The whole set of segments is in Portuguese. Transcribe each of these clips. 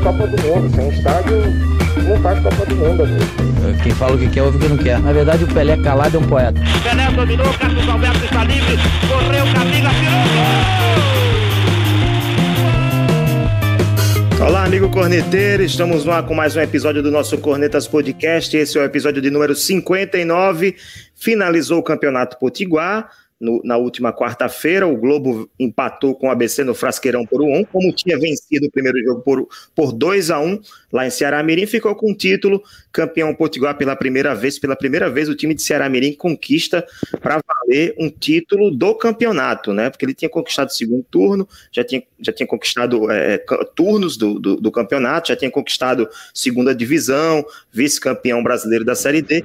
Copa do Mundo. Sem estádio, não faz Copa do Mundo, amigo. Quem fala o que quer, ouve o que não quer. Na verdade, o Pelé calado é um poeta. Pelé dominou, Carlos Alberto está livre, correu, Camila, tirou, Olá, amigo corneteiro, estamos lá com mais um episódio do nosso Cornetas Podcast. Esse é o episódio de número 59. Finalizou o Campeonato Potiguar no, na última quarta-feira. O Globo empatou com o ABC no Frasqueirão por 1 como tinha vencido o primeiro jogo por, por 2 a 1 lá em Ceará Mirim, ficou com o título campeão potiguar pela primeira vez. Pela primeira vez, o time de Ceará Mirim conquista para valer um título do campeonato, né? Porque ele tinha conquistado o segundo turno, já tinha, já tinha conquistado é, turnos do, do, do, campeonato, já tinha conquistado segunda divisão, vice-campeão brasileiro da Série D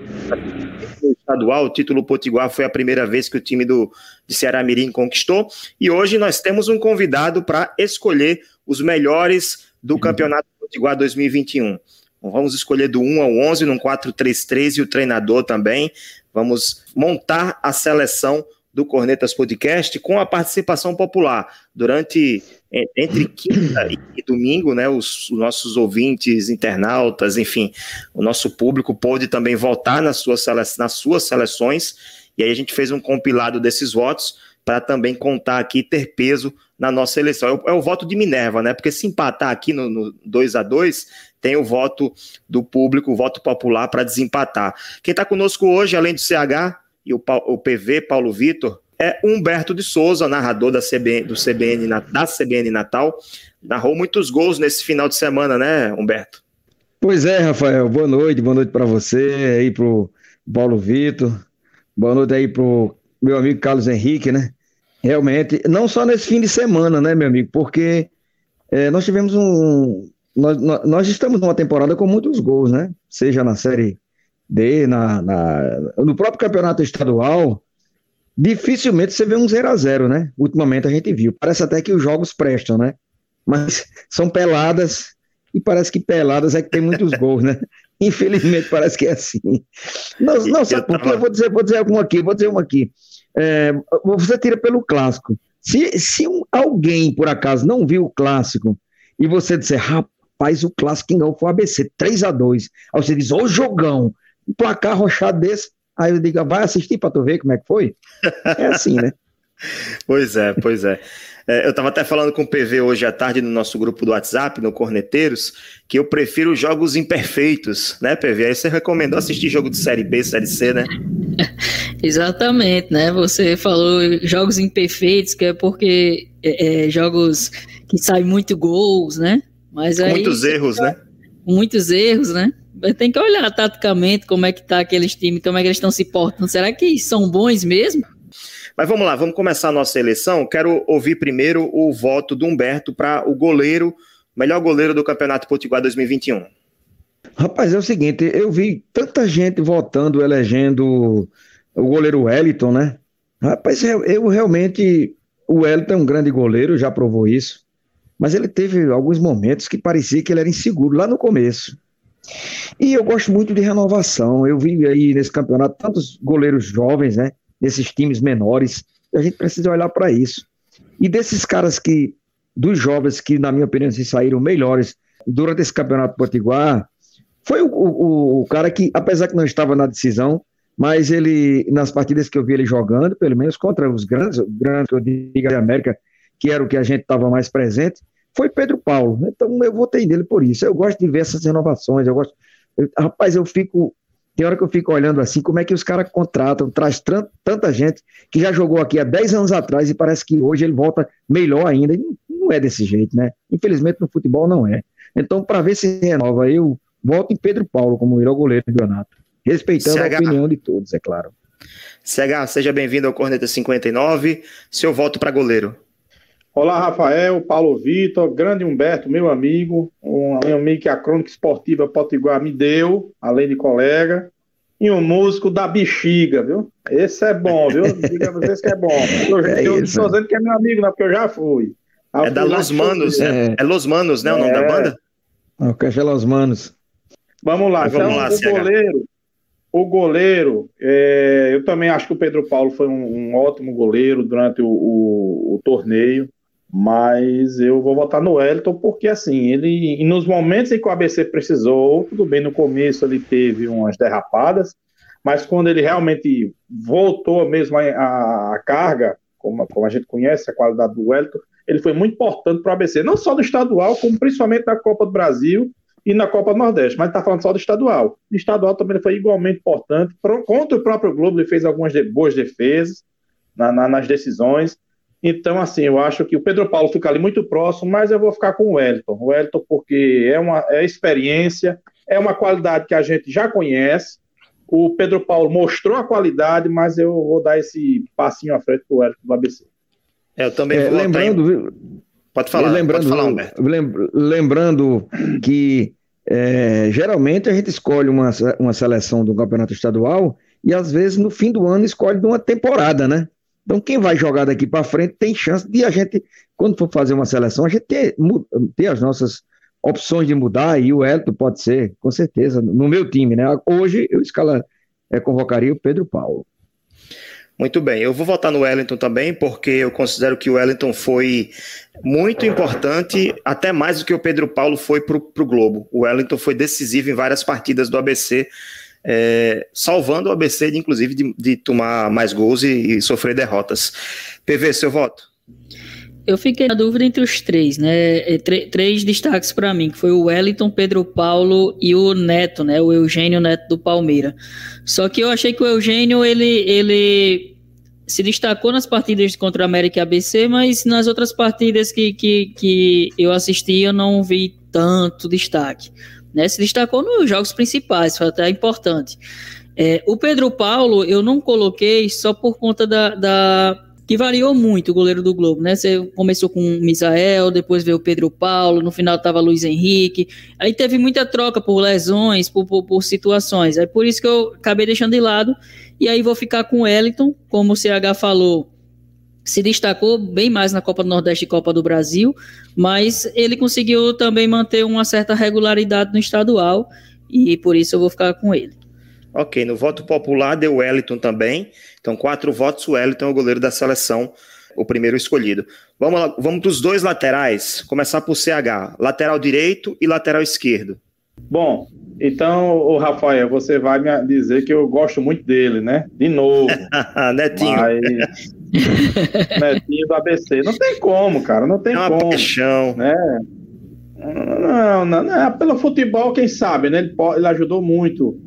estadual, o título Potiguar foi a primeira vez que o time do, de Ceará Mirim conquistou. E hoje nós temos um convidado para escolher os melhores do. Campeonato Potiguar 2021. Então, vamos escolher do 1 ao 11, num 4-3-3 e o treinador também. Vamos montar a seleção do Cornetas Podcast com a participação popular. Durante entre quinta e domingo, né, os, os, nossos ouvintes, internautas, enfim, o nosso público pôde também votar nas suas, nas suas seleções, e aí a gente fez um compilado desses votos para também contar aqui ter peso na nossa eleição. É o, é o, voto de Minerva, né? Porque se empatar aqui no, no 2 a 2 tem o voto do público, o voto popular para desempatar. Quem está conosco hoje, além do CH e o, o PV, Paulo Vitor, é Humberto de Souza, narrador da CBN, do CBN, da CBN Natal. Narrou muitos gols nesse final de semana, né, Humberto? Pois é, Rafael. Boa noite, boa noite para você, aí pro Paulo Vitor. Boa noite aí pro meu amigo Carlos Henrique, né? Realmente, não só nesse fim de semana, né, meu amigo? Porque é, nós tivemos um. Nós, nós estamos numa temporada com muitos gols, né? Seja na Série D, na, na no próprio campeonato estadual dificilmente você vê um 0 a 0 né? Ultimamente a gente viu. Parece até que os jogos prestam, né? Mas são peladas e parece que peladas é que tem muitos gols, né? Infelizmente parece que é assim. Não, não sabe por quê? Eu vou dizer, vou dizer alguma aqui, vou dizer uma aqui. É, você tira pelo clássico. Se, se um, alguém, por acaso, não viu o clássico e você disser, rapaz, o clássico ganhou foi o ABC, 3 a 2 Aí você diz, ô jogão, um placar rochado desse, Aí eu digo, vai assistir para tu ver como é que foi? É assim, né? pois é, pois é. É eu estava até falando com o PV hoje à tarde no nosso grupo do WhatsApp, no Corneteiros, que eu prefiro jogos imperfeitos, né, PV? Aí você recomendou assistir jogo de Série B, Série C, né? Exatamente, né? Você falou jogos imperfeitos, que é porque é, é, jogos que saem muito gols, né? Mas aí, muitos erros, né? Muitos erros, né? tem que olhar taticamente como é que tá aqueles times, como é que eles estão se portando. Será que são bons mesmo? Mas vamos lá, vamos começar a nossa eleição. Quero ouvir primeiro o voto do Humberto para o goleiro, melhor goleiro do Campeonato Potiguar 2021. Rapaz, é o seguinte, eu vi tanta gente votando, elegendo o goleiro Wellington, né? Rapaz, eu, eu realmente. O Wellington é um grande goleiro, já provou isso. Mas ele teve alguns momentos que parecia que ele era inseguro lá no começo. E eu gosto muito de renovação. Eu vi aí nesse campeonato tantos goleiros jovens, né? Nesses times menores. A gente precisa olhar para isso. E desses caras que, dos jovens que, na minha opinião, se saíram melhores durante esse campeonato potiguar, foi o, o, o, cara que, apesar que não estava na decisão, mas ele, nas partidas que eu vi ele jogando, pelo menos contra os grandes, grandes que eu digo da América, que era o que a gente estava mais presente, foi Pedro Paulo. Então eu votei nele por isso. Eu gosto de ver essas renovações. Eu gosto. Eu, rapaz, eu fico. Tem hora que eu fico olhando assim, como é que os caras contratam, traz tanta gente que já jogou aqui há 10 anos atrás e parece que hoje ele volta melhor ainda. E não é desse jeito, né? Infelizmente no futebol não é. Então, para ver se renova, eu voto em Pedro Paulo como melhor goleiro do campeonato. Respeitando CH... a opinião de todos, é claro. CH, seja bem-vindo ao Corneta 59. Seu voto para goleiro. Olá, Rafael, Paulo Vitor, grande Humberto, meu amigo, um amigo que a Crônica Esportiva Potiguar me deu, além de colega, e um músico da bexiga, viu? Esse é bom, viu? Diga a vocês que é bom. Eu, é eu estou dizendo que é meu amigo, não, porque eu já fui. é da Los Manos, é. é Los Manos, né? O nome da é. banda? O Café Los Manos. Vamos lá, então, vamos lá, o goleiro, o goleiro, é, eu também acho que o Pedro Paulo foi um, um ótimo goleiro durante o, o, o torneio Mas eu vou votar no Wellington porque, assim, ele, nos momentos em que o ABC precisou, tudo bem, no começo ele teve umas derrapadas, mas quando ele realmente voltou mesmo a, a carga, como, como, a gente conhece, a qualidade do Wellington, ele foi muito importante para o ABC, não só do estadual, como principalmente na Copa do Brasil e na Copa do Nordeste, mas está falando só do estadual. Estadual também foi igualmente importante. Contra o próprio Globo, ele fez algumas de, boas defesas na, na, nas decisões. Então, assim, eu acho que o Pedro Paulo fica ali muito próximo, mas eu vou ficar com o Wellington. O Wellington, porque é uma é experiência, é uma qualidade que a gente já conhece. O Pedro Paulo mostrou a qualidade, mas eu vou dar esse passinho à frente para o Wellington do ABC. É, eu também é, lembrando, em... Pode falar, lembrando, pode falar, Lembrando que é, geralmente a gente escolhe uma, uma seleção do campeonato estadual e às vezes no fim do ano escolhe de uma temporada, né? Então, quem vai jogar daqui para frente tem chance de a gente, quando for fazer uma seleção, a gente ter, ter as nossas opções de mudar, e o Elton pode ser, com certeza, no meu time, né? Hoje eu escala, é, convocaria o Pedro Paulo. Muito bem, eu vou votar no Wellington também, porque eu considero que o Wellington foi muito importante, até mais do que o Pedro Paulo foi para o Globo. O Wellington foi decisivo em várias partidas do ABC é, salvando o ABC, de, inclusive, de, de tomar mais gols e, e, sofrer derrotas. PV, seu voto? Eu fiquei na dúvida entre os três, né? É, três destaques para mim, que foi o Wellington, Pedro Paulo e o Neto, né? O Eugênio Neto do Palmeira. Só que eu achei que o Eugênio ele, ele se destacou nas partidas contra a América e ABC, mas nas outras partidas que, que, que eu assisti eu não vi tanto destaque né? Se destacou nos jogos principais, foi até importante. É, o Pedro Paulo eu não coloquei só por conta da, da, que variou muito o goleiro do Globo, né? Você começou com o Misael, depois veio o Pedro Paulo, no final tava Luiz Henrique. Aí teve muita troca por lesões, por, por, por, situações. Aí por isso que eu acabei deixando de lado. E aí vou ficar com o Wellington, como o CH falou se destacou bem mais na Copa do Nordeste e Copa do Brasil, mas ele conseguiu também manter uma certa regularidade no estadual e por isso eu vou ficar com ele. Ok, no voto popular deu Wellington também. Então, quatro votos, o Wellington é o goleiro da seleção, o primeiro escolhido. Vamos lá, vamos para os dois laterais. Começar por CH, lateral direito e lateral esquerdo. Bom, então, o Rafael, você vai me dizer que eu gosto muito dele, né? De novo. Netinho. Mas... Netinho do ABC. Não tem como, cara. Não tem é uma como. Paixão. Né? Não, não, não, é pelo futebol, quem sabe, né? Ele, ele ajudou muito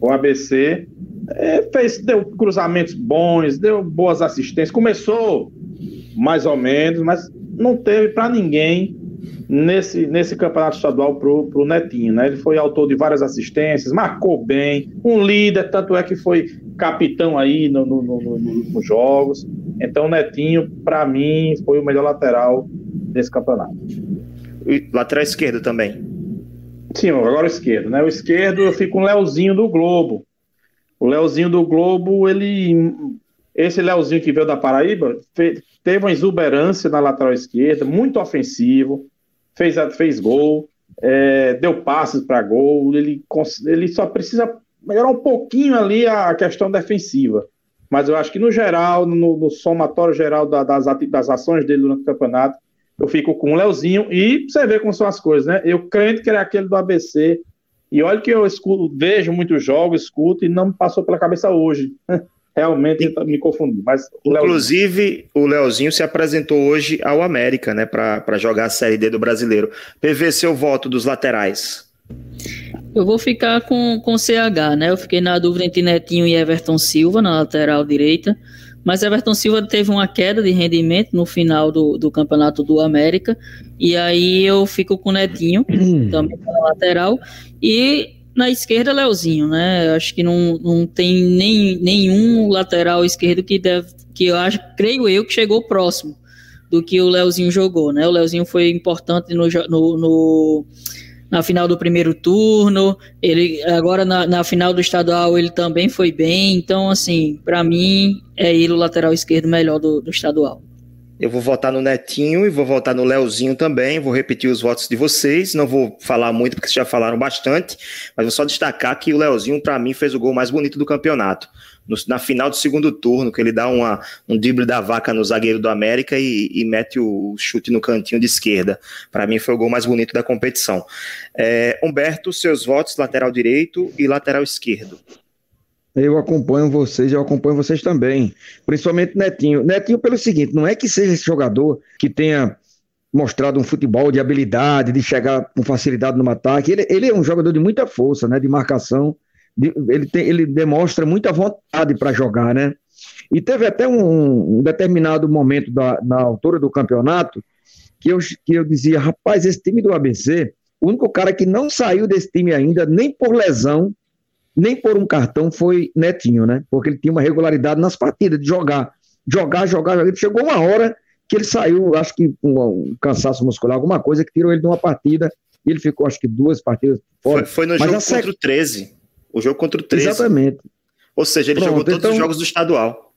o ABC. É, fez, deu cruzamentos bons, deu boas assistências. Começou mais ou menos, mas não teve para ninguém nesse, nesse campeonato estadual pro, pro Netinho, né? Ele foi autor de várias assistências, marcou bem, um líder, tanto é que foi capitão aí no, no, no, nos jogos. Então, o Netinho, para mim, foi o melhor lateral desse campeonato. E lateral esquerdo também. Sim, agora o esquerdo, né? O esquerdo eu fico com o Leozinho do Globo. O Leozinho do Globo, ele. Esse Leozinho que veio da Paraíba teve uma exuberância na lateral esquerda, muito ofensivo, fez, fez gol, é, deu passes para gol, ele, ele só precisa melhorar um pouquinho ali a questão defensiva. Mas eu acho que no geral, no, no somatório geral da, das, das ações dele durante o campeonato, eu fico com o Leozinho e você vê como são as coisas, né? Eu creio que ele é aquele do ABC. E olha que eu escuto, vejo muitos jogos, escuto e não me passou pela cabeça hoje. realmente me confundi. Mas o Inclusive, o Leozinho se apresentou hoje ao América, né, para jogar a Série D do Brasileiro. PV, seu voto dos laterais. Eu vou ficar com, com CH, né? Eu fiquei na dúvida entre Netinho e Everton Silva na lateral direita. Mas Everton Silva teve uma queda de rendimento no final do, do campeonato do América. E aí eu fico com Netinho, também na lateral. E na esquerda, Leozinho, né? Acho que não, não tem nem, nenhum lateral esquerdo que deve, que eu acho, creio eu, que chegou próximo do que o Leozinho jogou, né? O Leozinho foi importante no, no, no na final do primeiro turno, ele agora na, na, final do estadual ele também foi bem, então assim, para mim é ele o lateral esquerdo melhor do, do estadual. Eu vou votar no Netinho e vou votar no Leozinho também. Vou repetir os votos de vocês. Não vou falar muito porque vocês já falaram bastante, mas vou só destacar que o Leozinho, para mim, fez o gol mais bonito do campeonato. No, na final do segundo turno, que ele dá uma, um drible da vaca no zagueiro do América e, e mete o chute no cantinho de esquerda. Para mim, foi o gol mais bonito da competição. É, Humberto, seus votos, lateral direito e lateral esquerdo. Eu acompanho vocês, eu acompanho vocês também. Principalmente Netinho. Netinho, pelo seguinte, não é que seja esse jogador que tenha mostrado um futebol de habilidade, de chegar com facilidade no ataque. Ele, ele é um jogador de muita força, né? De marcação. Ele, tem, ele demonstra muita vontade para jogar, né? E teve até um, um determinado momento da, na altura do campeonato que eu, que eu dizia, rapaz, esse time do ABC, o único cara que não saiu desse time ainda, nem por lesão, nem por um cartão foi Netinho, né? Porque ele tinha uma regularidade nas partidas, de jogar, jogar, jogar, jogar. Chegou uma hora que ele saiu, acho que com um cansaço muscular, alguma coisa que tirou ele de uma partida e ele ficou, acho que duas partidas fora. Foi, foi no Mas jogo contra sec... o 13. O jogo contra o 13. Exatamente. Ou seja, ele Pronto, jogou todos então... os jogos do estadual.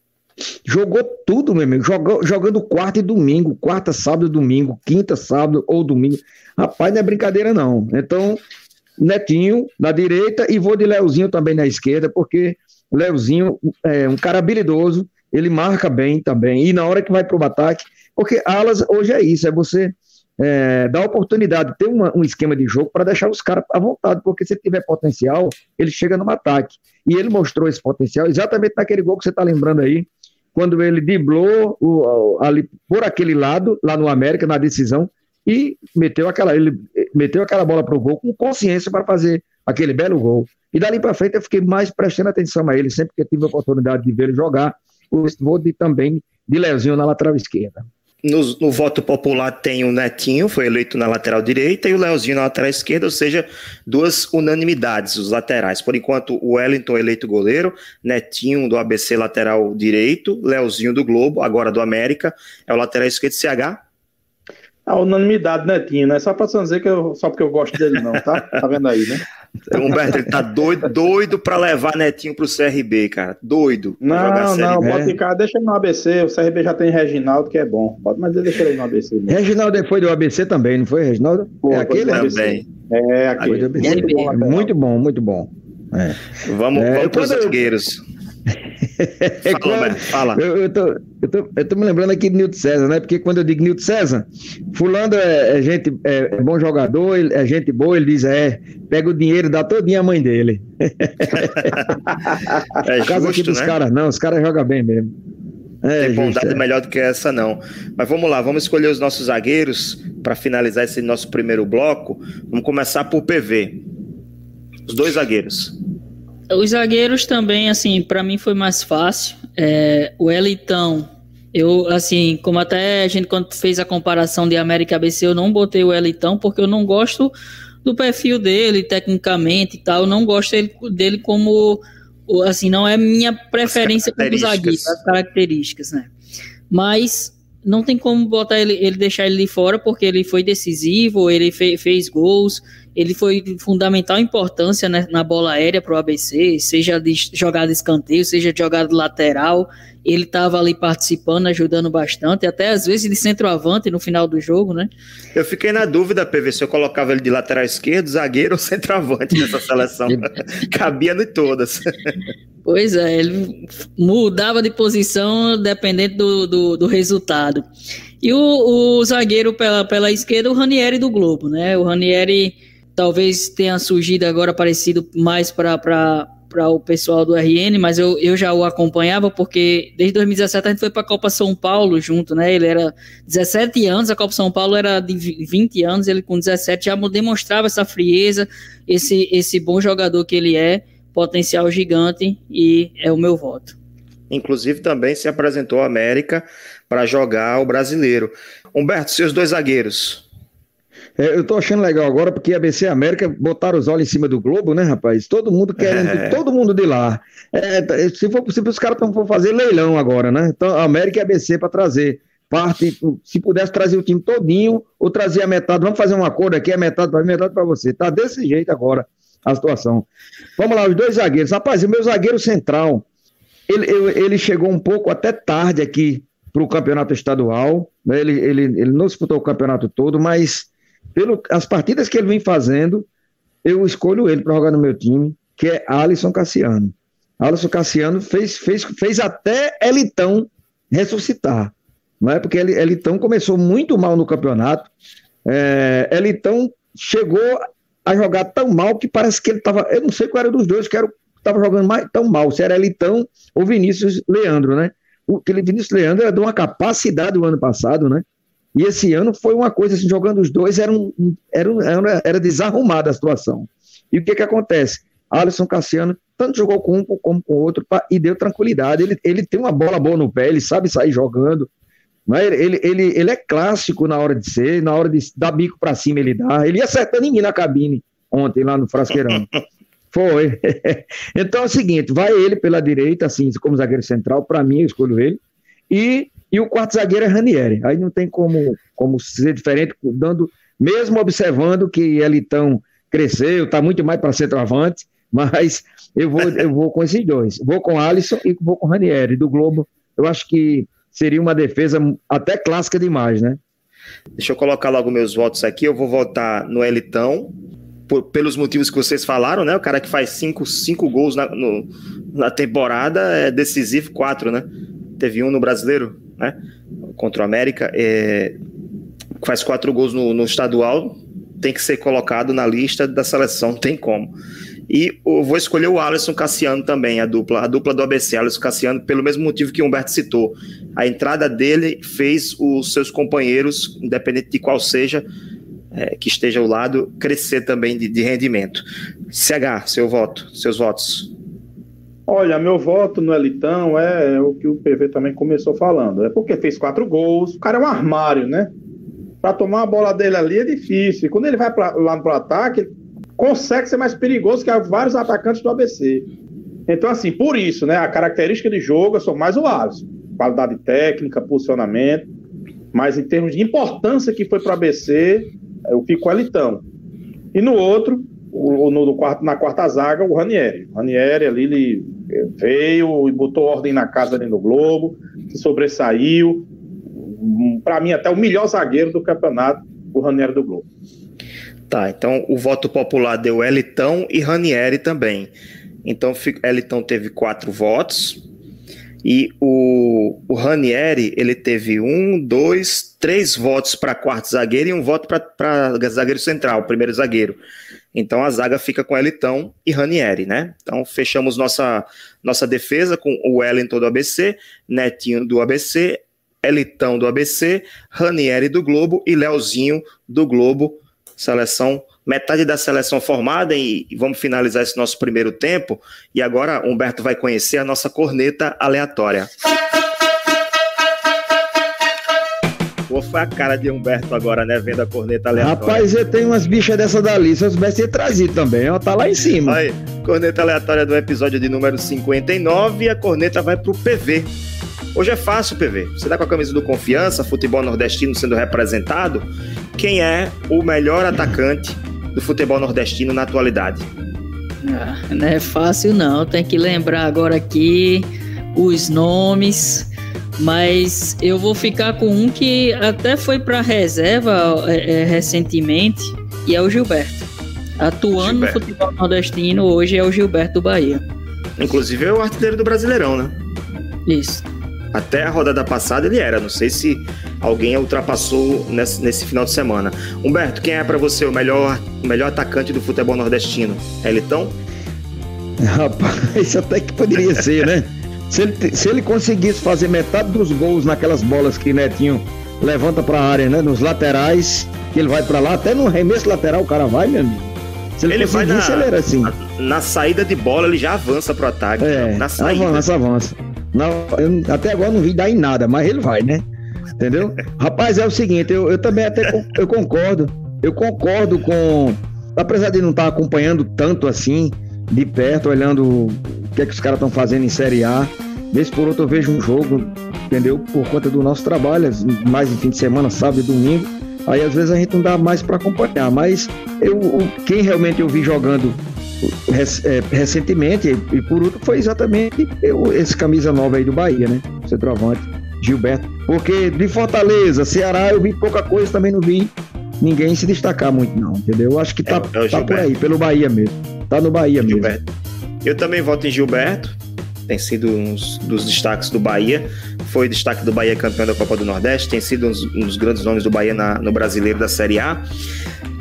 Jogou tudo, meu amigo. Jogou, jogando quarta e domingo, quarta, sábado, domingo, quinta, sábado ou domingo. Rapaz, não é brincadeira, não. Então, Netinho na direita e vou de Leozinho também na esquerda, porque Leozinho é um cara habilidoso, ele marca bem também, e na hora que vai para o ataque, porque alas hoje é isso, é você é, dar oportunidade, ter uma, um esquema de jogo para deixar os caras à vontade, porque se tiver potencial, ele chega no ataque. E ele mostrou esse potencial exatamente naquele gol que você está lembrando aí, quando ele driblou o, ali por aquele lado, lá no América, na decisão, e meteu aquela, ele meteu aquela bola para o gol com consciência para fazer aquele belo gol. E dali para frente eu fiquei mais prestando atenção a ele, sempre que tive a oportunidade de ver ele jogar. Vou de, também de Leozinho na lateral esquerda. No, no, voto popular tem o Netinho, foi eleito na lateral direita, e o Leozinho na lateral esquerda, ou seja, duas unanimidades, os laterais. Por enquanto, o Wellington eleito goleiro, Netinho do ABC lateral direito, Leozinho do Globo, agora do América, é o lateral esquerdo CH. A unanimidade, Netinho, né? Só pra dizer que eu, só porque eu gosto dele, não, tá? Tá vendo aí, né? Humberto, ele tá doido, doido pra levar Netinho pro CRB, cara. Doido. Não, não, pode ficar, deixa ele no ABC. O CRB já tem Reginaldo, que é bom. Pode, mas deixa ele no ABC. Mesmo. Reginaldo foi do ABC também, não foi, Reginaldo? Pô, é aquele? Também. É, aquele. Muito bom, muito bom. É. Vamos, é, vamos pros zagueiros. Fala, fala. Eu, eu, tô, eu, tô, eu tô me lembrando aqui de Nilton César, né? Porque quando eu digo Nilton César, fulano é, é gente, é, é, bom jogador, é gente boa, ele diz, é, pega o dinheiro, dá todinho a mãe dele. é justo, aqui dos né? caras, não, os caras jogam bem mesmo. É, Tem bondade é. melhor do que essa, não. Mas vamos lá, vamos escolher os nossos zagueiros para finalizar esse nosso primeiro bloco. Vamos começar por PV. Os dois zagueiros. Os zagueiros também, assim, para mim foi mais fácil. É, o Elitão, eu, assim, como até a gente quando fez a comparação de América ABC, eu não botei o Elitão porque eu não gosto do perfil dele, tecnicamente e tal. Eu não gosto dele, dele como, assim, não é minha preferência como zagueiro, as características, né? Mas não tem como botar ele, ele deixar ele de fora porque ele foi decisivo, ele fe, fez gols ele foi de fundamental importância né, na bola aérea para o ABC, seja de jogada de escanteio, seja de jogada lateral. Ele estava ali participando, ajudando bastante, até às vezes de centroavante no final do jogo, né? Eu fiquei na dúvida, PV, se eu colocava ele de lateral esquerdo, zagueiro ou centroavante nessa seleção. Cabia em todas. Pois é, ele mudava de posição dependendo do, do, do resultado. E o, o, zagueiro pela, pela esquerda, o Ranieri do Globo, né? O Ranieri talvez tenha surgido agora aparecido mais para o pessoal do RN, mas eu, eu já o acompanhava porque desde 2017 a gente foi para a Copa São Paulo junto, né? Ele era 17 anos, a Copa São Paulo era de 20 anos, ele com 17 já demonstrava essa frieza, esse, esse bom jogador que ele é, potencial gigante e é o meu voto. Inclusive também se apresentou a América para jogar o brasileiro. Humberto, seus dois zagueiros, é, eu tô achando legal agora porque a BC América botaram os olhos em cima do Globo, né, rapaz? Todo mundo querendo, é. todo mundo de lá. É, tá, se for possível, os caras vão fazer leilão agora, né? Então, a América e a BC para trazer parte, se pudesse trazer o time todinho, ou trazer a metade, vamos fazer um acordo aqui, a metade para metade para você. Tá desse jeito agora a situação. Vamos lá, os dois zagueiros. Rapaz, o meu zagueiro central, ele, ele chegou um pouco até tarde aqui para o campeonato estadual. Né? Ele, ele, ele não disputou o campeonato todo, mas pelo, as partidas que ele vem fazendo, eu escolho ele para jogar no meu time, que é Alisson Cassiano. Alisson Cassiano fez, fez, fez até Elitão ressuscitar. Não é porque Elitão começou muito mal no campeonato. É, Elitão chegou a jogar tão mal que parece que ele estava. Eu não sei qual era dos dois que estava jogando mais, tão mal, se era Elitão ou Vinícius Leandro, né? O, Vinícius Leandro era de uma capacidade do ano passado, né? E esse ano foi uma coisa assim, jogando os dois, era, um, era, era, era desarrumada a situação. E o que que acontece? Alisson Cassiano tanto jogou com um como com o outro pra, e deu tranquilidade. Ele, ele tem uma bola boa no pé, ele sabe sair jogando. Né? Ele, ele, ele é clássico na hora de ser, na hora de dar bico para cima ele dá. Ele ia acertando em mim na cabine ontem lá no Frasqueirão. Foi. então é o seguinte, vai ele pela direita, assim, como zagueiro central, para mim eu escolho ele. E, e o quarto zagueiro é Ranieri. Aí não tem como, como ser diferente, dando, mesmo observando que Elitão cresceu, está muito mais para centroavante, mas eu vou, eu vou com esses dois. Vou com Alisson e vou com Ranieri. Do Globo, eu acho que seria uma defesa até clássica demais, né? Deixa eu colocar logo meus votos aqui. Eu vou votar no Elitão, por, pelos motivos que vocês falaram, né? O cara que faz cinco, cinco gols na, no, na temporada é decisivo, quatro, né? Teve um no brasileiro, né? Contra o América. É, faz quatro gols no, no estadual, tem que ser colocado na lista da seleção, tem como. E vou escolher o Alisson Cassiano também, a dupla, a dupla do ABC, Alisson Cassiano, pelo mesmo motivo que o Humberto citou. A entrada dele fez os seus companheiros, independente de qual seja, é, que esteja ao lado, crescer também de, de rendimento. CH, seu voto, seus votos. Olha, meu voto no Elitão é o que o PV também começou falando. É porque fez quatro gols. O cara é um armário, né? Para tomar a bola dele ali é difícil. E quando ele vai pra, lá pro ataque, consegue ser mais perigoso que vários atacantes do ABC. Então, assim, por isso, né, a característica de jogo, sou mais o Alisson. Qualidade técnica, posicionamento. Mas em termos de importância que foi para o ABC, eu fico com o Elitão. E no outro, o, no, no, na quarta zaga, o Ranieri. O Ranieri ali ele veio e botou ordem na casa ali no Globo, se sobressaiu. Para mim, até o melhor zagueiro do campeonato, o Ranieri do Globo. Tá, então o voto popular deu Elitão e Ranieri também. Então Elitão teve quatro votos e o, o Ranieri ele teve um, dois, três votos para quarto zagueiro e um voto para zagueiro central, primeiro zagueiro. Então a zaga fica com Elitão e Ranieri, né? Então fechamos nossa, nossa defesa com o Wellington do ABC, Netinho do ABC, Elitão do ABC, Ranieri do Globo e Leozinho do Globo seleção, metade da seleção formada e vamos finalizar esse nosso primeiro tempo. E agora Humberto vai conhecer a nossa corneta aleatória. Pô, foi a cara de Humberto agora, né? Vendo a corneta aleatória. Rapaz, eu tenho umas bichas dessa dali. Se eu soubesse ter trazido também, ó, tá lá em cima. Aí, corneta aleatória do episódio de número 59 e a corneta vai pro PV. Hoje é fácil, PV. Você tá com a camisa do Confiança, futebol nordestino sendo representado. Quem é o melhor atacante do futebol nordestino na atualidade? Ah, não é fácil não, tem que lembrar agora aqui os nomes, mas eu vou ficar com um que até foi para reserva é, é, recentemente e é o Gilberto. Atuando Gilberto. no futebol nordestino hoje é o Gilberto do Bahia. Inclusive é o artilheiro do Brasileirão, né? Isso. Até a rodada passada ele era. Não sei se alguém ultrapassou nesse, nesse final de semana. Humberto, quem é para você o melhor, o melhor atacante do futebol nordestino? É Elitão? Rapaz, até que poderia ser, né? Se ele, se ele conseguisse fazer metade dos gols naquelas bolas que Netinho levanta para a área, né? Nos laterais, que ele vai para lá, até no remesso lateral o cara vai, meu amigo. Se ele, ele vai na, ele era assim. Na, na, saída de bola, ele já avança pro ataque. É, na saída. Avança, avança. Não, eu, até agora não vi dar em nada, mas ele vai, né? Entendeu? Rapaz, é o seguinte, eu, eu também até eu concordo. Eu concordo com. Apesar de não estar acompanhando tanto assim, de perto, olhando o que é que os caras estão fazendo em Série A. Vez por outro eu vejo um jogo, entendeu? Por conta do nosso trabalho, mais em fim de semana, sábado e domingo. Aí às vezes a gente não dá mais para acompanhar. Mas eu, quem realmente eu vi jogando é, recentemente, e por último, foi exatamente eu, esse camisa nova aí do Bahia, né? Centroavante. Gilberto. Porque de Fortaleza, Ceará, eu vi pouca coisa, também não vi ninguém se destacar muito, não, entendeu? Eu acho que tá, É, é tá por aí, pelo Bahia mesmo. Tá no Bahia mesmo. Gilberto. Eu também voto em Gilberto. Tem sido um dos destaques do Bahia. Foi destaque do Bahia campeão da Copa do Nordeste. Tem sido um dos, grandes nomes do Bahia na- no brasileiro da Série A.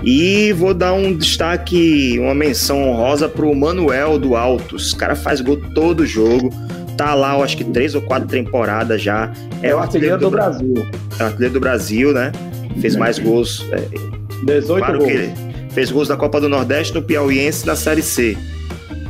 E vou dar um destaque, uma menção honrosa pro Manuel do Altos. O cara faz gol todo jogo. Tá lá, eu acho que três ou quatro temporadas já. É o artilheiro do Bra- Brasil. é o artilheiro do Brasil, né? Fez mais gols. é, 18 Claro gols. fez gols da Copa do Nordeste no Piauiense na Série C.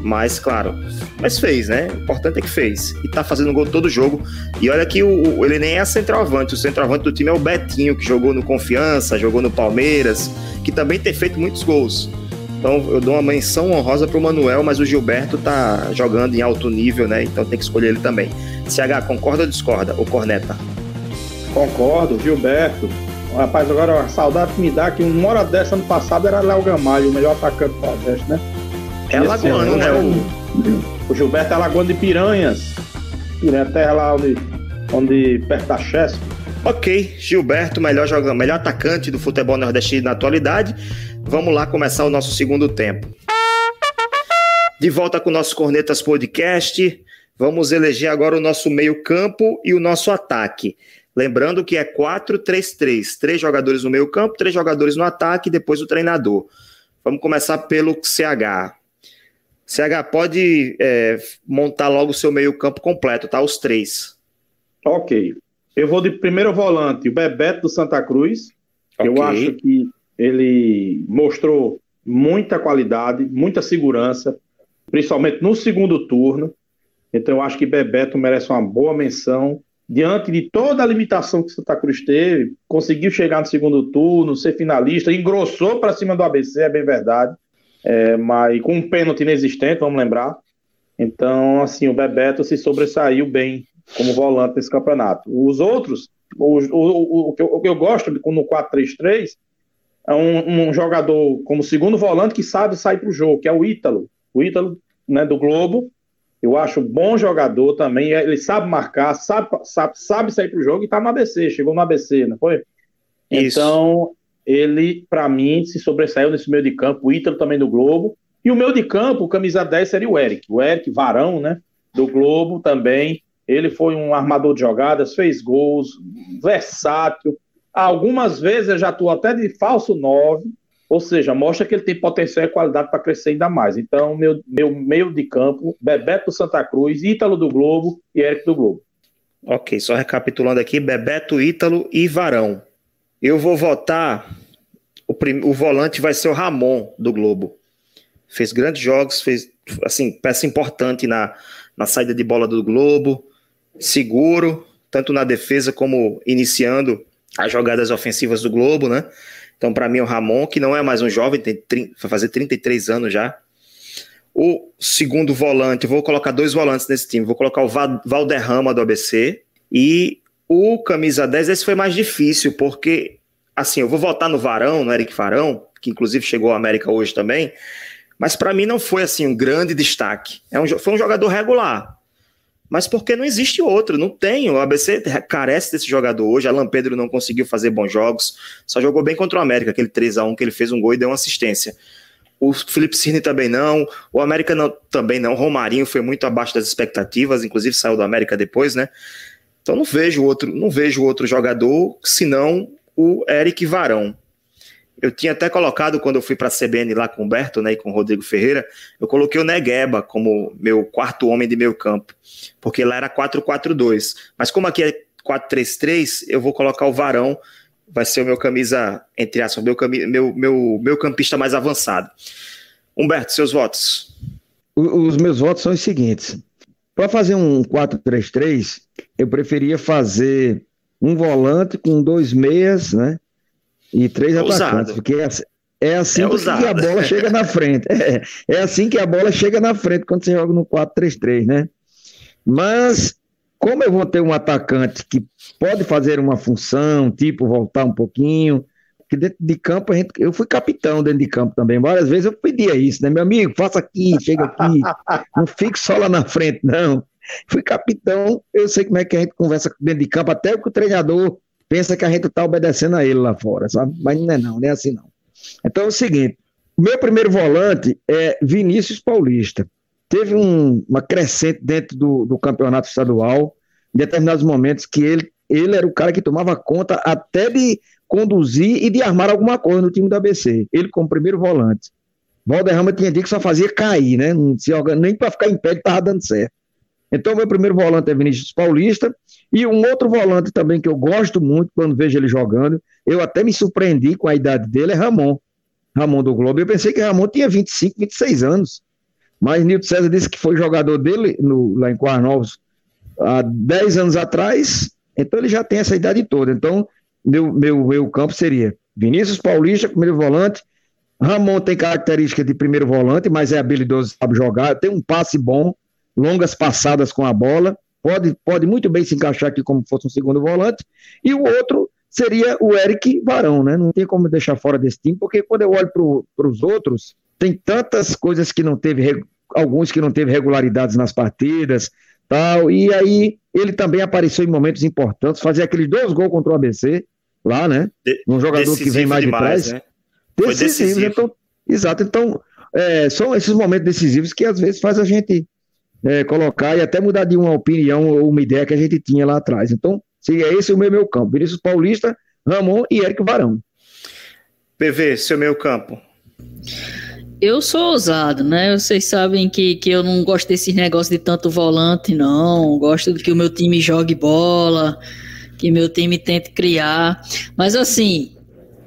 Mas, claro, mas fez, né? O importante é que fez. E tá fazendo gol todo jogo. E olha que o, o- ele nem é centroavante. O centroavante do time é o Betinho, que jogou no Confiança, jogou no Palmeiras, que também tem feito muitos gols. Então eu dou uma menção honrosa pro Manuel, mas o Gilberto tá jogando em alto nível, né? Então tem que escolher ele também. CH, concorda ou discorda? Ou corneta? Concordo, Gilberto. Rapaz, agora a saudade que me dá que uma hora dessa ano passado era Léo Gamalho, o melhor atacante do Nordeste, né? É Alagoano, ano né? é O, O Gilberto é Alagoano de Piranhas. Piranha, terra lá onde, onde perto da Chesco. Ok, Gilberto, melhor jogador, melhor atacante do futebol nordestino na atualidade. Vamos lá começar o nosso segundo tempo. De volta com o nosso Cornetas Podcast. Vamos eleger agora o nosso meio-campo e o nosso ataque. Lembrando que é 4-3-3. Três jogadores no meio-campo, três jogadores no ataque e depois o treinador. Vamos começar pelo CH. CH, pode é, montar logo o seu meio-campo completo, tá? Os três. Ok. Eu vou de primeiro volante, o Bebeto do Santa Cruz. Eu Ok. acho que ele mostrou muita qualidade, muita segurança, principalmente no segundo turno. Então, eu acho que Bebeto merece uma boa menção. Diante de toda a limitação que Santa Cruz teve, conseguiu chegar no segundo turno, ser finalista, engrossou para cima do ABC, é bem verdade, É, mas com um pênalti inexistente, vamos lembrar. Então, assim, o Bebeto se sobressaiu bem como volante nesse campeonato. Os outros, o, o, o, o que, eu, o que eu gosto no 4-3-3 é um, um jogador como segundo volante que sabe sair para o jogo, que é o Ítalo. O Ítalo né, do Globo. Eu acho bom jogador também. Ele sabe marcar, sabe, sabe, sabe sair para o jogo e está no ABC. Chegou no ABC, não foi? Isso. Então, ele, para mim, se sobressaiu nesse meio de campo. O Ítalo também do Globo. E o meio de campo, camisa 10 seria o Eric. O Eric Varão, né? Do Globo também. Ele foi um armador de jogadas, fez gols, versátil. Algumas vezes já atuou até de falso 9, ou seja, mostra que ele tem potencial e qualidade para crescer ainda mais. Então, meu, meu meio de campo, Bebeto Santa Cruz, Ítalo do Globo e Eric do Globo. Ok, só recapitulando aqui: Bebeto, Ítalo e Varão. Eu vou votar. O, prim... o volante vai ser o Ramon do Globo. Fez grandes jogos, fez assim peça importante na, na saída de bola do Globo, seguro tanto na defesa como iniciando as jogadas ofensivas do Globo, né? Então, para mim, o Ramon, que não é mais um jovem, tem 30, vai fazer 33 anos já. O segundo volante, vou colocar dois volantes nesse time. Vou colocar o Va- Valderrama do ABC e o camisa 10. Esse foi mais difícil, porque, assim, eu vou votar no Varão, no Eric Varão, que inclusive chegou ao América hoje também. Mas para mim não foi assim um grande destaque. É um, foi um jogador regular. Mas porque não existe outro, não tem. O ABC carece desse jogador hoje. Alan Pedro não conseguiu fazer bons jogos, só jogou bem contra o América, aquele 3 a 1 que ele fez um gol e deu uma assistência. O Felipe Cirne também não, o América não, também não. Romarinho foi muito abaixo das expectativas, inclusive saiu do América depois, né? Então não vejo outro, não vejo outro jogador senão o Eric Varão. Eu tinha até colocado quando eu fui para a CBN lá com o Humberto, né, e com o Rodrigo Ferreira, eu coloquei o Negueba como meu quarto homem de meio campo, porque lá era 4-4-2. Mas como aqui é 4-3-3, eu vou colocar o Varão, vai ser o meu camisa, entre aspas, meu, meu, meu, meu campista mais avançado. Humberto, seus votos. Os meus votos são os seguintes. Para fazer um 4-3-3, eu preferia fazer um volante com dois meias, né? E três Ousado. atacantes, porque é assim- é assim É que a bola chega na frente. É, é assim que a bola chega na frente quando você joga no 4-3-3, né? Mas, como eu vou ter um atacante que pode fazer uma função, tipo voltar um pouquinho, que dentro de campo a gente, eu fui capitão dentro de campo também. Várias vezes eu pedia isso, né? Meu amigo, faça aqui, chega aqui. Não fique só lá na frente, não. fui capitão, eu sei como é que a gente conversa dentro de campo, até que o treinador pensa que a gente tá obedecendo a ele lá fora, sabe? Mas não é não, não é assim não. Então é o seguinte, meu primeiro volante é Vinícius Paulista. Teve um, uma crescente dentro do, do campeonato estadual, em determinados momentos que ele, ele era o cara que tomava conta até de conduzir e de armar alguma coisa no time do ABC. Ele como primeiro volante. Valderrama tinha dia que só fazia cair, né? Não se nem para ficar em pé ele estava dando certo. Então, meu primeiro volante é Vinícius Paulista. E um outro volante também que eu gosto muito quando vejo ele jogando, eu até me surpreendi com a idade dele, é Ramon. Ramon do Globo. Eu pensei que Ramon tinha 25, 26 anos. Mas Nilton César disse que foi jogador dele no, lá em Quarnovos há 10 anos atrás, então ele já tem essa idade toda. Então, meu, meu, meu campo seria Vinícius Paulista, primeiro volante. Ramon tem característica de primeiro volante, mas é habilidoso, sabe jogar, tem um passe bom, longas passadas com a bola, pode, pode muito bem se encaixar aqui como fosse um segundo volante. E o outro seria o Eric Varão, né? Não tem como deixar fora desse time, porque quando eu olho para os outros, tem tantas coisas que não teve, alguns que não teve regularidades nas partidas, tal, e aí ele também apareceu em momentos importantes, fazia aqueles dois gols contra o ABC, lá, né? Um jogador que vem mais demais, de trás. Né? Decisivo, decisivo. Então, exato. Então, é, são esses momentos decisivos que às vezes faz a gente é, colocar e até mudar de uma opinião ou uma ideia que a gente tinha lá atrás. Então, seria esse o meu, meu campo. Vinícius Paulista, Ramon e Eric Varão. PV, seu meio campo. Eu sou ousado, né? Vocês sabem que, que eu não gosto desses negócios de tanto volante, não. Gosto de que o meu time jogue bola, que meu time tente criar. Mas assim,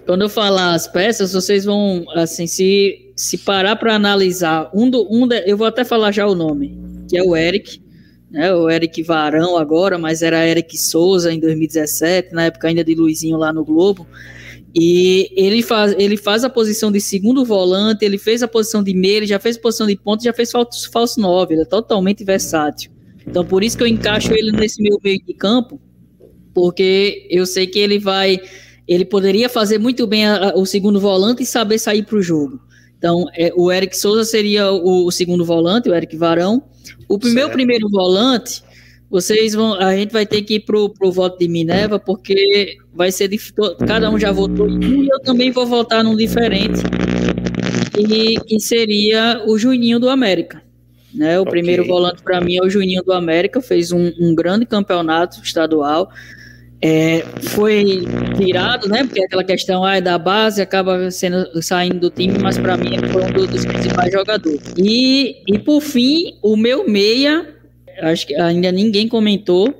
quando eu falar as peças, vocês vão, assim, se, se parar para analisar um do um, de, eu vou até falar já o nome, que é o Eric, né? O Eric Varão agora, mas era Eric Souza em 2017, na época ainda de Luizinho lá no Globo. E ele faz, ele faz a posição de segundo volante, ele fez a posição de meia, ele já fez a posição de ponta, já fez falso, falso nove, ele é totalmente versátil. Então por isso que eu encaixo ele nesse meu meio de campo, porque eu sei que ele vai, ele poderia fazer muito bem a, a, o segundo volante e saber sair para o jogo. Então, é, o Eric Souza seria o, o, segundo volante, o Eric Varão. O meu primeiro volante, vocês vão, a gente vai ter que ir pro, pro voto de Minerva, porque vai ser. Cada um já votou em um e eu também vou votar num diferente. E que seria o Juninho do América. Né? O okay. primeiro volante para mim é o Juninho do América, fez um, um grande campeonato estadual. É, foi tirado, né? Porque aquela questão ah, é da base acaba sendo saindo do time, mas para mim foi um dos principais jogadores. E, e por fim, o meu meia, acho que ainda ninguém comentou,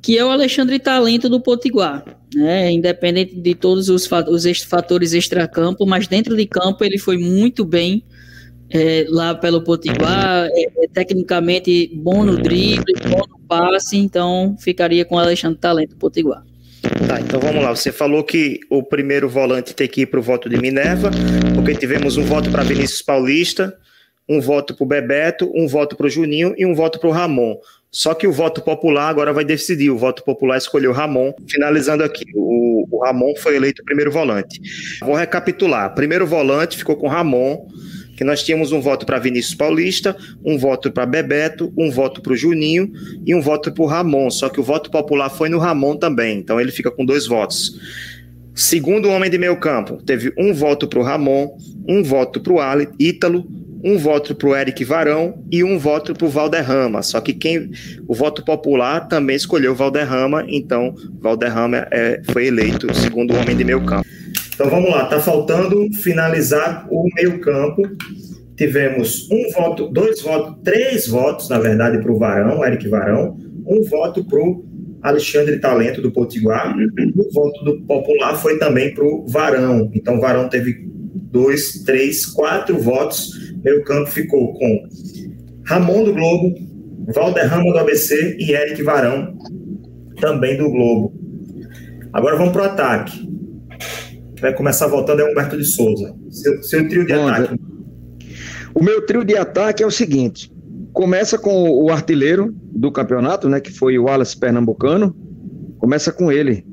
que é o Alexandre Talento do Potiguar. Né? Independente de todos os, os fatores extracampo, mas dentro de campo ele foi muito bem é, lá pelo Potiguar, é, é, tecnicamente bom no drible, bom no passe, então ficaria com o Alexandre Talento Potiguar. Tá, então vamos lá. Você falou que o primeiro volante tem que ir para o voto de Minerva, porque tivemos um voto para Vinícius Paulista, um voto para o Bebeto, um voto para o Juninho e um voto para o Ramon. Só que o voto popular agora vai decidir. O voto popular escolheu Ramon. Finalizando aqui, o, o Ramon foi eleito primeiro volante. Vou recapitular. Primeiro volante ficou com Ramon que nós tínhamos um voto para Vinícius Paulista, um voto para Bebeto, um voto para o Juninho e um voto para o Ramon. Só que o voto popular foi no Ramon também, então ele fica com dois votos. Segundo homem de meio campo, teve um voto para o Ramon, um voto para o Ítalo, um voto para o Eric Varão e um voto para o Valderrama. Só que quem o voto popular também escolheu Valderrama, então Valderrama é, foi eleito segundo homem de meio campo. Então vamos lá, está faltando finalizar o meio-campo. Tivemos um voto, dois votos, três votos, na verdade, para o Varão, Eric Varão, um voto para o Alexandre Talento, do Potiguar, o voto do Popular foi também para o Varão. Então, o Varão teve dois, três, quatro votos. Meio campo ficou com Ramon do Globo, Valderrama do ABC e Eric Varão, também do Globo. Agora vamos para o ataque vai começar voltando é Humberto de Souza. Seu, seu trio de Bom, ataque. O meu trio de ataque é o seguinte: começa com o artilheiro do campeonato, né, que foi o Wallace Pernambucano. Começa com ele.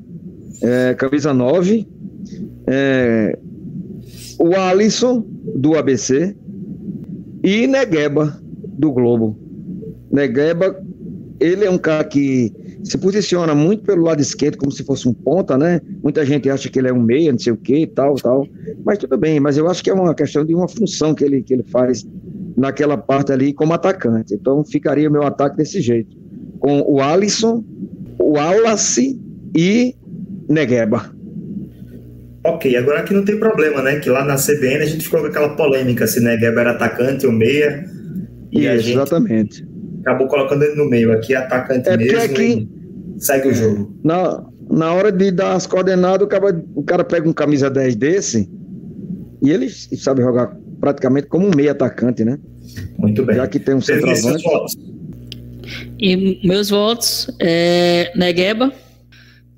É, camisa 9. É, o Alisson, do ABC. E Negueba, do Globo. Negueba ele é um cara que se posiciona muito pelo lado esquerdo, como se fosse um ponta, né? Muita gente acha que ele é um meia, não sei o que, tal, tal. Mas tudo bem, mas eu acho que é uma questão de uma função que ele, que ele faz naquela parte ali como atacante. Então ficaria meu ataque desse jeito. Com o Alisson, o Wallace e Negueba. Ok, agora aqui não tem problema, né? Que lá na CBN a gente ficou com aquela polêmica se Negueba era atacante ou meia. E Isso, exatamente acabou colocando ele no meio. Aqui é atacante é mesmo. Aqui, segue o jogo. Na, na hora de dar as coordenadas, o cara, o cara pega um camisa 10 desse e ele sabe jogar praticamente como um meio atacante, né? Muito bem. Já que tem um centroavante. E meus votos é Negueba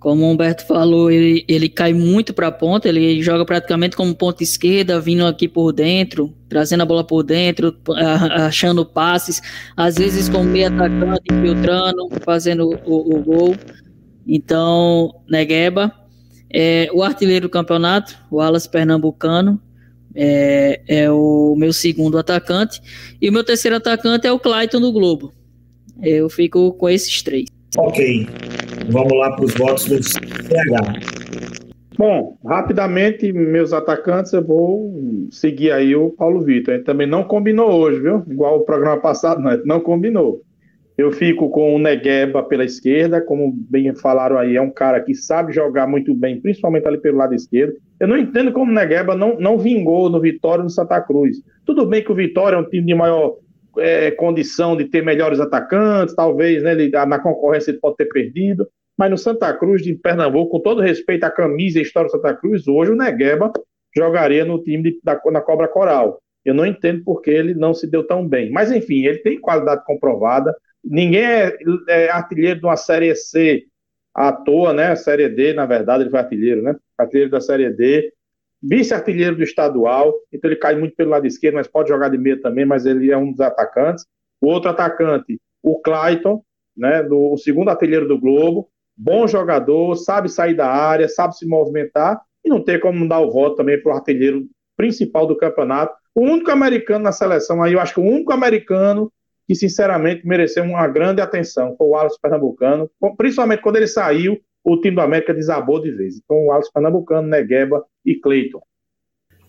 como o Humberto falou, ele, ele cai muito para a ponta, ele joga praticamente como ponta esquerda, vindo aqui por dentro, trazendo a bola por dentro, achando passes, às vezes com meio atacante, infiltrando, fazendo o, o gol. Então, Negueba. É, o artilheiro do campeonato, o Alas Pernambucano, é, é, o meu segundo atacante. E o meu terceiro atacante é o Clayton do Globo. Eu fico com esses três. Ok. Vamos lá para os votos do CH. Bom, rapidamente, meus atacantes, eu vou seguir aí o Paulo Vitor. Gente também não combinou hoje, viu? Igual o programa passado, não, não combinou. Eu fico com o Negueba pela esquerda, como bem falaram aí, é um cara que sabe jogar muito bem, principalmente ali pelo lado esquerdo. Eu não entendo como o Negueba não, não vingou no Vitória no Santa Cruz. Tudo bem que o Vitória é um time de maior é, condição de ter melhores atacantes, talvez né, ele, na concorrência ele pode ter perdido, mas no Santa Cruz de Pernambuco, com todo respeito à camisa e história do Santa Cruz, hoje o Negueba jogaria no time de, da, na Cobra Coral. Eu não entendo porque ele não se deu tão bem. Mas enfim, ele tem qualidade comprovada. Ninguém é, é artilheiro de uma Série C à toa, né? Série D, na verdade, ele foi artilheiro, né? Artilheiro da Série D vice-artilheiro do estadual, então ele cai muito pelo lado esquerdo, mas pode jogar de meia também, mas ele é um dos atacantes. O outro atacante, o Clayton, né, do, o segundo artilheiro do Globo, bom jogador, sabe sair da área, sabe se movimentar, e não tem como dar o voto também para o artilheiro principal do campeonato. O único americano na seleção aí, eu acho que o único americano que sinceramente mereceu uma grande atenção foi o Alisson Pernambucano, principalmente quando ele saiu, o time do América desabou de vez. Então, o Wallace Pernambucano, Negueba e Cleiton.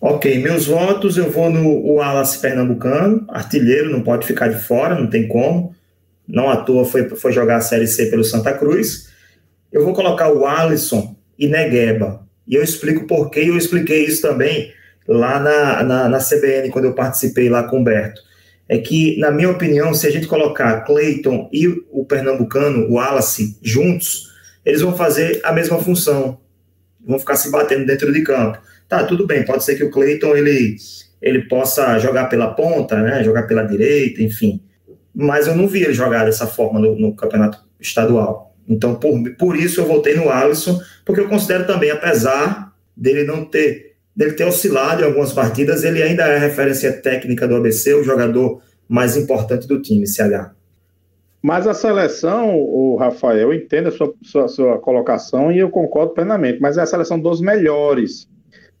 Ok, meus votos, eu vou no Wallace Pernambucano, artilheiro, não pode ficar de fora, não tem como. Não à toa foi, foi jogar a Série C pelo Santa Cruz. Eu vou colocar o Alisson e Negueba. E eu explico por quê, eu expliquei isso também lá na, na, na CBN, quando eu participei lá com o Humberto. É que, na minha opinião, se a gente colocar Cleiton e o Pernambucano, o Wallace, juntos, eles vão fazer a mesma função, vão ficar se batendo dentro de campo. Tá, tudo bem, pode ser que o Cleiton ele, ele possa jogar pela ponta, né, jogar pela direita, enfim. Mas eu não vi ele jogar dessa forma no, no campeonato estadual. Então, por, por isso eu voltei no Alisson, porque eu considero também, apesar dele não ter dele ter oscilado em algumas partidas, ele ainda é referência técnica do ABC, o jogador mais importante do time, CH. Mas a seleção, o Rafael, entende a sua, sua, sua, colocação e eu concordo plenamente, mas é a seleção dos melhores.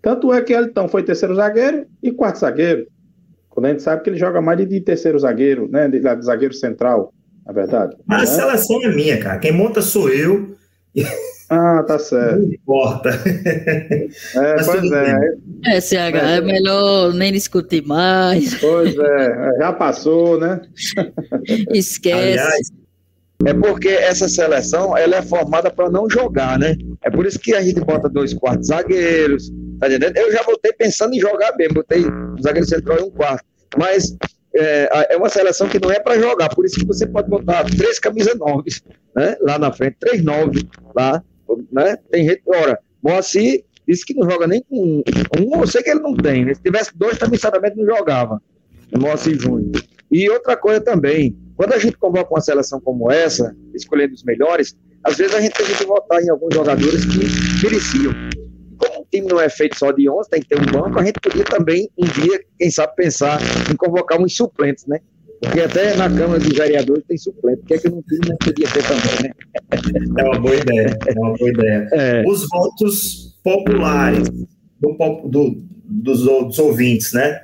Tanto é que Elton foi terceiro zagueiro e quarto zagueiro. Quando a gente sabe que ele joga mais de terceiro zagueiro, né? De, de zagueiro central, na verdade. Mas né? a seleção é minha, cara. Quem monta sou eu. Ah, tá certo. Não importa. É, Mas pois é. É, CH, é, é melhor nem discutir mais. Pois é, já passou, né? Esquece. Aliás, é porque essa seleção ela é formada para não jogar, né? É por isso que a gente bota dois quartos zagueiros, tá entendendo? Eu já voltei pensando em jogar mesmo, botei um zagueiro central e um quarto. Mas é, é uma seleção que não é para jogar, por isso que você pode botar três camisas novas, né? Lá na frente, três nove lá, né? Tem gente, ora, Moacir disse que não joga nem com um, eu sei que ele não tem, né? Se tivesse dois, também certamente não jogava, Moacir Júnior. E outra coisa também, quando a gente convoca uma seleção como essa, escolhendo os melhores, às vezes a gente tem que votar em alguns jogadores que mereciam. O time não é feito só de 11, tem que ter um banco, a gente podia também, um dia, quem sabe, pensar em convocar uns suplentes, né? Porque até na Câmara dos Vereadores tem suplente. Por que, é que não time não podia ter também, né? É uma boa ideia. É uma boa ideia. É. Os votos populares do, do, dos, dos, ouvintes, né?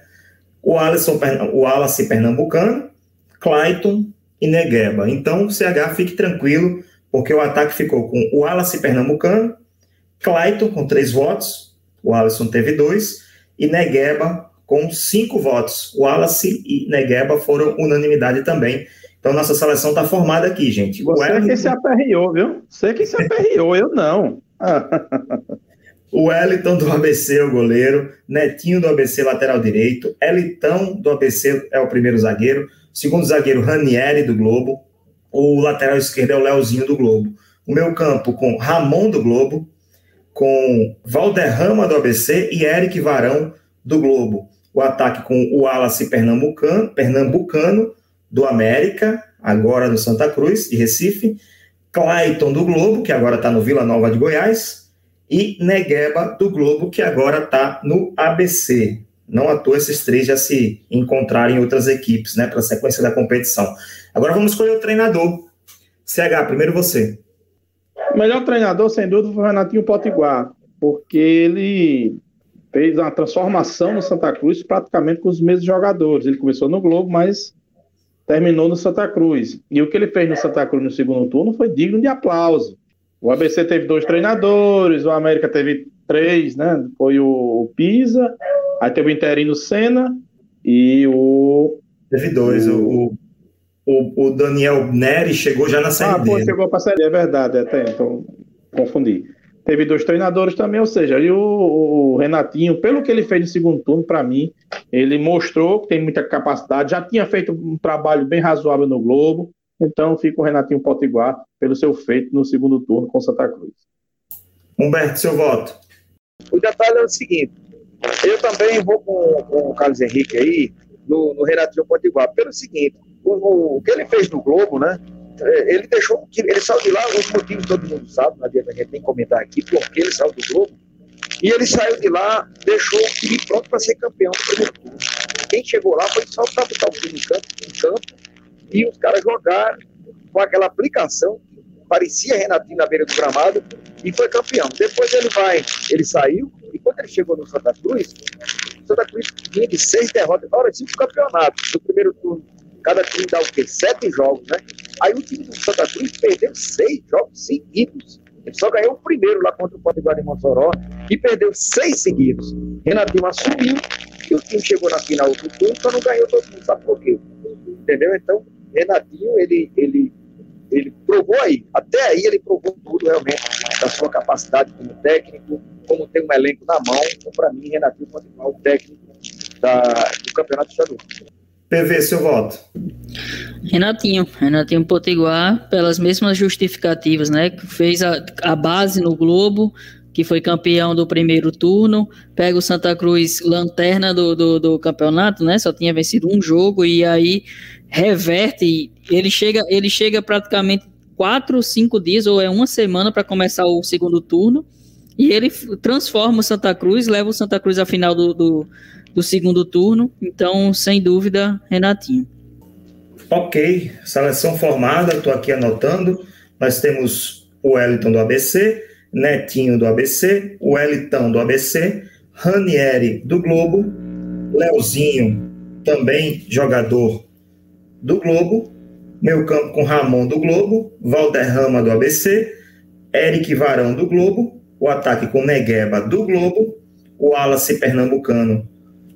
O Alisson, o Wallace Pernambucano, Clayton, e Negueba. Então, CH, fique tranquilo, porque o ataque ficou com o Wallace Pernambucano, Clayton com três votos, o Alisson teve dois, e Negueba com cinco votos. O Wallace e Negueba foram unanimidade também. Então, nossa seleção está formada aqui, gente. Você é que se aperreou, viu? Você que se aperreou, eu não. o Wellington do ABC é o goleiro, Netinho do ABC lateral direito, Elitão do ABC é o primeiro zagueiro, segundo zagueiro Ranieri do Globo, o lateral esquerdo é o Leozinho do Globo. O meu campo com Ramon do Globo, com Valderrama do ABC e Eric Varão do Globo. O ataque com o Wallace Pernambucano, Pernambucano do América, agora do Santa Cruz, de Recife, Clayton do Globo, que agora está no Vila Nova de Goiás, e Negueba do Globo, que agora está no ABC. Não à toa esses três já se encontraram em outras equipes, né, para a sequência da competição. Agora vamos escolher o treinador. CH, primeiro você. O melhor treinador, sem dúvida, foi o Renatinho Potiguar, porque ele fez uma transformação no Santa Cruz praticamente com os mesmos jogadores. Ele começou no Globo, mas terminou no Santa Cruz. E o que ele fez no Santa Cruz no segundo turno foi digno de aplauso. O ABC teve dois treinadores, o América teve três, né? Foi o, Pisa, aí teve o Interino Senna e o. Teve dois, o, o, o Daniel Neri chegou já na Série ah, D. Ah, pô, chegou para a Série D, é verdade, até, então confundi. Teve dois treinadores também, ou seja, e o, o Renatinho, pelo que ele fez no segundo turno, para mim, ele mostrou que tem muita capacidade, já tinha feito um trabalho bem razoável no Globo, então fica o Renatinho Potiguar pelo seu feito no segundo turno com Santa Cruz. Humberto, seu voto. O detalhe é o seguinte: eu também vou com, com o Carlos Henrique aí, no, no Renatinho Potiguar, pelo seguinte: o, o, que ele fez no Globo, né? É, ele deixou ele saiu de lá, os motivos todo mundo sabe, não adianta a gente nem comentar aqui, porque ele saiu do Globo. E ele saiu de lá, deixou o time pronto para ser campeão do primeiro turno. Quem chegou lá foi só para botar o time em campo, em campo e os caras jogaram com aquela aplicação, parecia Renatinho na beira do gramado, e foi campeão. Depois ele vai, ele saiu, e quando ele chegou no Santa Cruz, o Santa Cruz vinha de seis derrotas, hora cinco campeonatos. No primeiro turno, cada time dá o quê? Sete jogos, né? Aí o time do Santa Cruz perdeu seis jogos seguidos. Ele só ganhou o primeiro lá contra o Potiguar de Mossoró e perdeu seis seguidos. Renatinho assumiu e o time chegou na final do turno, só não ganhou todo mundo. Sabe por quê? Entendeu? Então, Renatinho, ele, ele, ele provou aí. Até aí ele provou tudo realmente da sua capacidade como técnico, como tem um elenco na mão. Então, para mim, Renatinho continuar o técnico da, do Campeonato Estadual. PV, seu voto. Renatinho, Renatinho Potiguar, pelas mesmas justificativas, né? Que fez a, a base no Globo, que foi campeão do primeiro turno, pega o Santa Cruz lanterna do, do, do, campeonato, né? Só tinha vencido um jogo e aí reverte. Ele chega, ele chega praticamente quatro, cinco dias ou é uma semana para começar o segundo turno e ele transforma o Santa Cruz, leva o Santa Cruz à final do, do, do segundo turno. Então, sem dúvida, Renatinho. Ok, seleção formada, estou aqui anotando. Nós temos o Wellington do ABC, Netinho do ABC, o Wellington do ABC, Ranieri do Globo, Leozinho, também jogador do Globo, meu campo com Ramon do Globo, Valderrama do ABC, Eric Varão do Globo, o ataque com Negueba do Globo, o Wallace Pernambucano,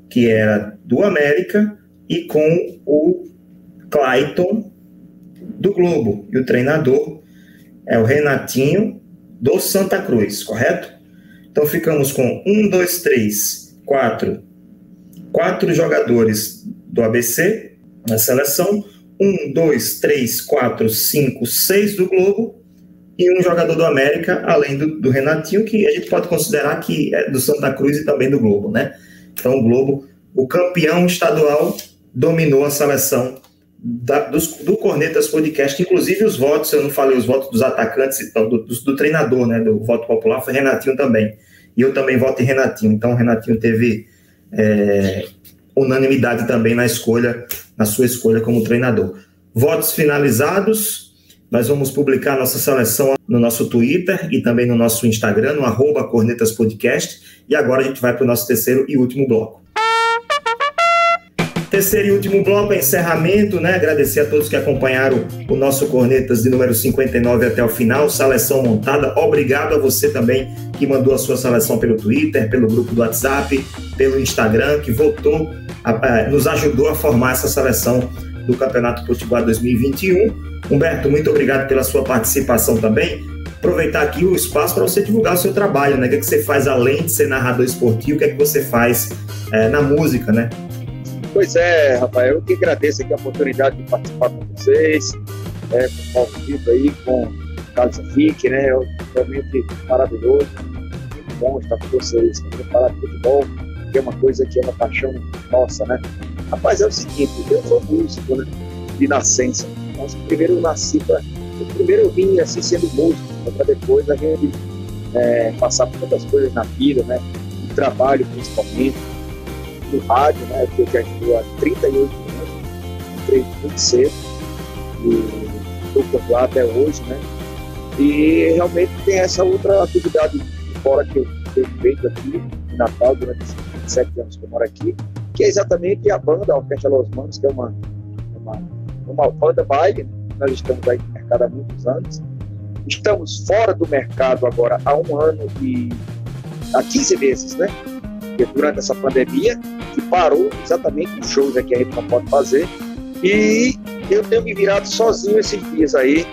que era do América, e com o Clayton do Globo. E o treinador é o Renatinho do Santa Cruz, correto? Então ficamos com um, dois, três, quatro, quatro jogadores do ABC na seleção, um, dois, três, quatro, cinco, seis do Globo e um jogador do América, além do, do, Renatinho, que a gente pode considerar que é do Santa Cruz e também do Globo, né? Então o Globo, o campeão estadual, dominou a seleção da, dos, do Cornetas Podcast, inclusive os votos, eu não falei os votos dos atacantes, então, do, do, do, treinador, né? Do voto popular, foi Renatinho também. E eu também voto em Renatinho. Então Renatinho teve é, unanimidade também na escolha, na sua escolha como treinador. Votos finalizados. Nós vamos publicar nossa seleção no nosso Twitter e também no nosso Instagram, no arroba Cornetas Podcast. E agora a gente vai para o nosso terceiro e último bloco. Terceiro e último bloco, encerramento, né? Agradecer a todos que acompanharam o nosso Cornetas de número 59 até o final, seleção montada. Obrigado a você também que mandou a sua seleção pelo Twitter, pelo grupo do WhatsApp, pelo Instagram, que votou, nos ajudou a formar essa seleção do Campeonato Potiguar 2021. Humberto, muito obrigado pela sua participação também. Aproveitar aqui o espaço para você divulgar o seu trabalho, né? O que, é que você faz além de ser narrador esportivo, o que é que você faz é, na música, né? Pois é, Rafael, eu que agradeço aqui a oportunidade de participar com vocês, é, com o Vitor aí, com o Carlos Fique, né? Realmente maravilhoso, muito bom estar com vocês, falar de futebol, que é uma coisa que é uma paixão nossa, né? Rapaz, é o seguinte, eu sou músico, né? De nascença. Primeiro eu nasci para. Primeiro eu vim assim sendo músico, para depois a gente é, passar por tantas coisas na vida, né? De trabalho principalmente no rádio, né, que eu já estou há 38 anos, entrei muito cedo e estou por lá até hoje, né, e realmente tem essa outra atividade fora que eu tenho feito aqui em Natal durante esses 27 anos que eu moro aqui, que é exatamente a banda Orquestra Los Manos, que é uma, uma, uma banda baile, nós estamos aí no mercado há muitos anos, estamos fora do mercado agora há um ano e há 15 meses, né? durante essa pandemia, que parou exatamente os shows aqui a gente não pode fazer. E eu tenho me virado sozinho esses dias aí,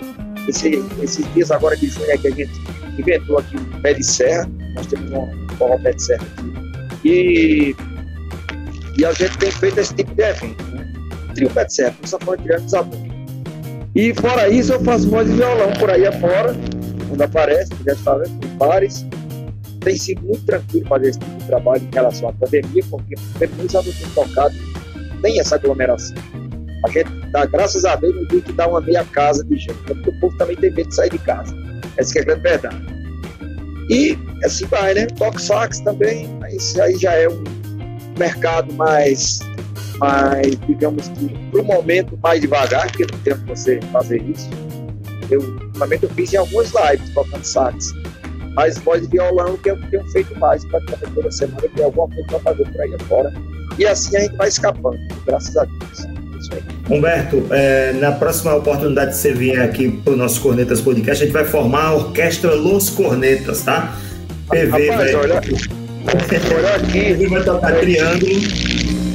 esse, esses dias agora de junho é que a gente inventou aqui o pé de serra, nós temos um forró pé de serra aqui. E, e a gente tem feito esse tipo de evento, né? Trio de serra, com safão tirando desabou. E fora isso, eu faço voz de violão por aí afora, quando aparece, está vendo, em bares, tem sido muito tranquilo fazer esse tipo de trabalho em relação à pandemia, porque primeiro já não tem tocado nem essa aglomeração. A gente dá, graças a Deus, não tem que dar uma meia casa de gente, porque o povo também tem medo de sair de casa. Essa é a grande verdade. E assim vai, né? Toque sax também, isso aí já é um mercado mais, mais digamos que, para o momento, mais devagar, porque não tempo você fazer isso. Eu, ultimamente, eu fiz em algumas lives tocando sax mas voz de violão que eu tenho feito mais, praticamente toda semana tem alguma coisa para fazer por aí afora. E assim a gente vai escapando, graças a Deus. Humberto, é, na próxima oportunidade que você vier aqui para o nosso Cornetas Podcast, a gente vai formar a Orquestra Los Cornetas, tá? PV, Rapaz, olha, olha aqui. PV vai tocar triângulo,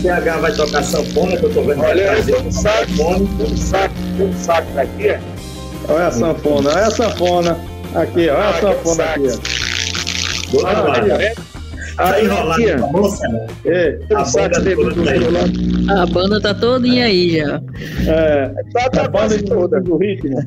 CH vai tocar sanfona, que eu tô vendo olha, fazer um saco, um saco, um saco aqui. Olha a sanfona, olha a sanfona. Aqui, olha ah, a sanfona aqui. Ó. Ah, aqui, Tá enrolado aqui, moça, né? É, a, banda toda a banda tá todinha aí já. É, tá, tá a banda de toda. do ritmo.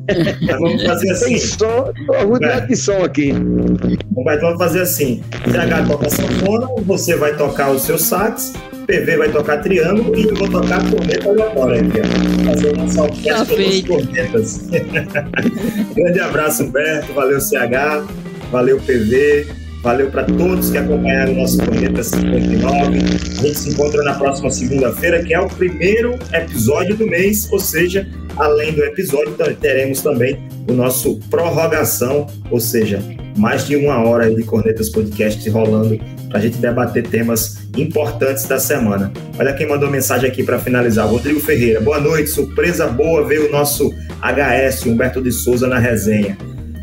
vamos fazer assim. Tem som, tô de som aqui. Vamos fazer assim. CH toca sanfona, você vai tocar o seu sax, PV vai tocar triângulo e eu vou tocar corneta aleatória aqui. Fazer uma orquestra tá dos cornetas. Grande abraço, Humberto. Valeu, CH. Valeu, PV. Valeu para todos que acompanharam o nosso Corneta 59. A gente se encontra na próxima segunda-feira, que é o primeiro episódio do mês, ou seja, além do episódio, teremos também o nosso prorrogação, ou seja, mais de uma hora de Cornetas Podcast rolando para a gente debater temas importantes da semana. Olha quem mandou mensagem aqui para finalizar. Rodrigo Ferreira, boa noite. Surpresa boa ver o nosso HS, Humberto de Souza, na resenha.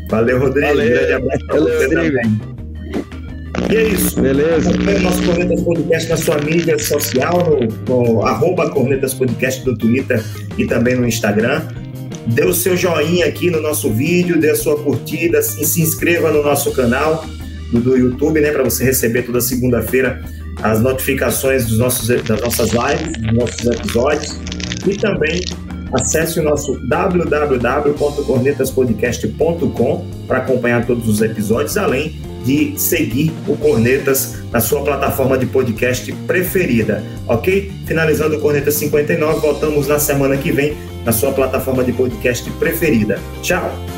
Valeu, Rodrigo. Valeu. Grande abraço para você também. E é isso. Beleza. Acompanhe o nosso Cornetas Podcast na sua mídia social, no, no arroba Cornetas Podcast do Twitter e também no Instagram. Dê o seu joinha aqui no nosso vídeo, dê a sua curtida e se inscreva no nosso canal do, do YouTube, né, para você receber toda segunda-feira as notificações dos nossos, das nossas lives, dos nossos episódios. E também acesse o nosso www.cornetaspodcast.com para acompanhar todos os episódios, além de seguir o Cornetas na sua plataforma de podcast preferida, ok? Finalizando o Corneta 59, voltamos na semana que vem na sua plataforma de podcast preferida. Tchau!